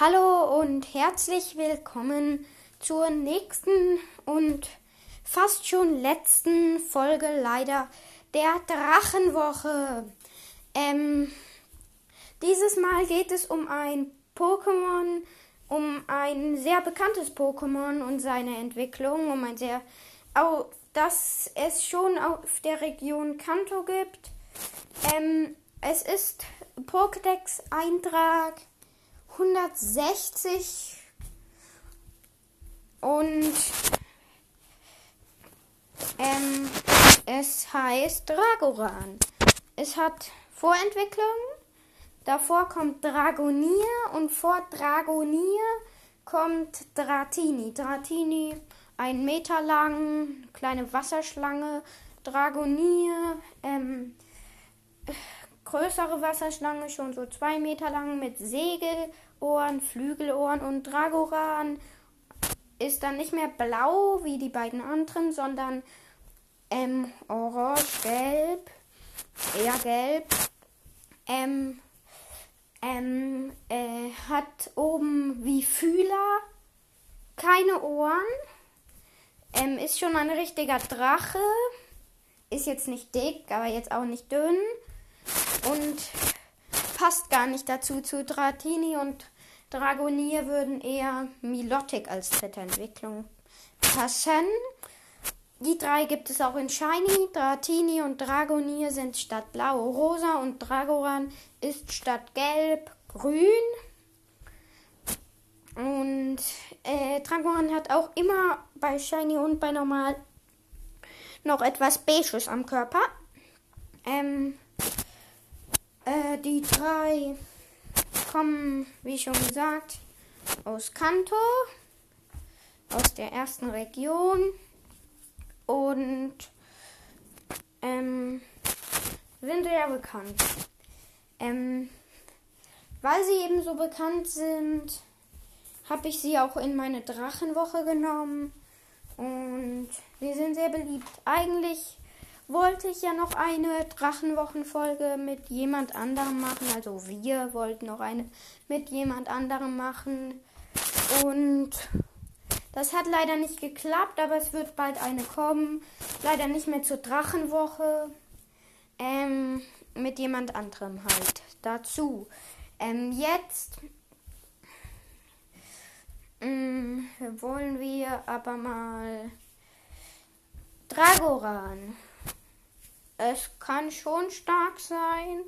Hallo und herzlich willkommen zur nächsten und fast schon letzten Folge leider der Drachenwoche. Ähm, dieses Mal geht es um ein Pokémon, um ein sehr bekanntes Pokémon und seine Entwicklung, um ein sehr, auch, dass es schon auf der Region Kanto gibt. Ähm, es ist Pokédex-Eintrag 160 und ähm, es heißt Dragoran. Es hat Vorentwicklung. Davor kommt Dragonier und vor Dragonier kommt Dratini. Dratini, ein Meter lang, kleine Wasserschlange. Dragonier, ähm, größere Wasserschlange, schon so zwei Meter lang mit Segelohren, Flügelohren und Dragoran ist dann nicht mehr blau wie die beiden anderen, sondern ähm, orange, gelb, eher gelb. Ähm, ähm, äh, hat oben wie Fühler keine Ohren. Ähm, ist schon ein richtiger Drache. Ist jetzt nicht dick, aber jetzt auch nicht dünn und passt gar nicht dazu zu Dratini und Dragonier würden eher Milotic als dritte Entwicklung passen. Die drei gibt es auch in Shiny. Dratini und Dragonier sind statt blau rosa und Dragoran ist statt gelb grün. Und äh, Dragoran hat auch immer bei Shiny und bei Normal noch etwas Beiges am Körper. Ähm, äh, die drei kommen, wie schon gesagt, aus Kanto, aus der ersten Region und ähm, sind sehr bekannt. Ähm, weil sie eben so bekannt sind, habe ich sie auch in meine Drachenwoche genommen und sie sind sehr beliebt. Eigentlich wollte ich ja noch eine Drachenwochenfolge mit jemand anderem machen. Also wir wollten noch eine mit jemand anderem machen. Und das hat leider nicht geklappt, aber es wird bald eine kommen. Leider nicht mehr zur Drachenwoche. Ähm, mit jemand anderem halt dazu. Ähm, jetzt ähm, wollen wir aber mal Dragoran. Es kann schon stark sein,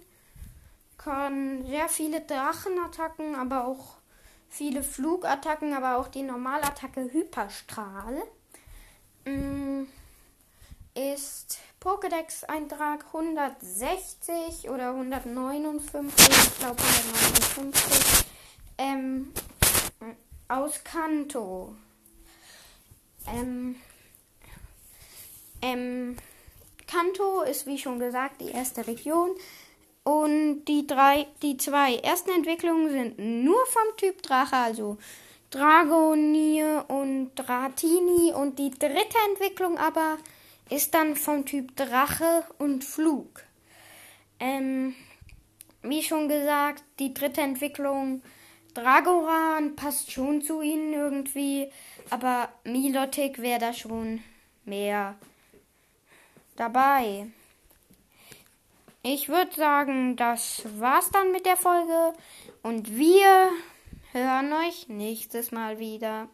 kann sehr viele Drachenattacken, aber auch viele Flugattacken, aber auch die Normalattacke Hyperstrahl. Mm, ist Pokédex-Eintrag 160 oder 159, ich glaube 159, ähm, aus Kanto. Ähm, ähm, Kanto ist wie schon gesagt die erste Region. Und die drei, die zwei ersten Entwicklungen sind nur vom Typ Drache, also Dragonier und Dratini. Und die dritte Entwicklung aber ist dann vom Typ Drache und Flug. Ähm, wie schon gesagt, die dritte Entwicklung Dragoran passt schon zu ihnen irgendwie, aber Milotic wäre da schon mehr dabei. Ich würde sagen, das war's dann mit der Folge und wir hören euch nächstes Mal wieder.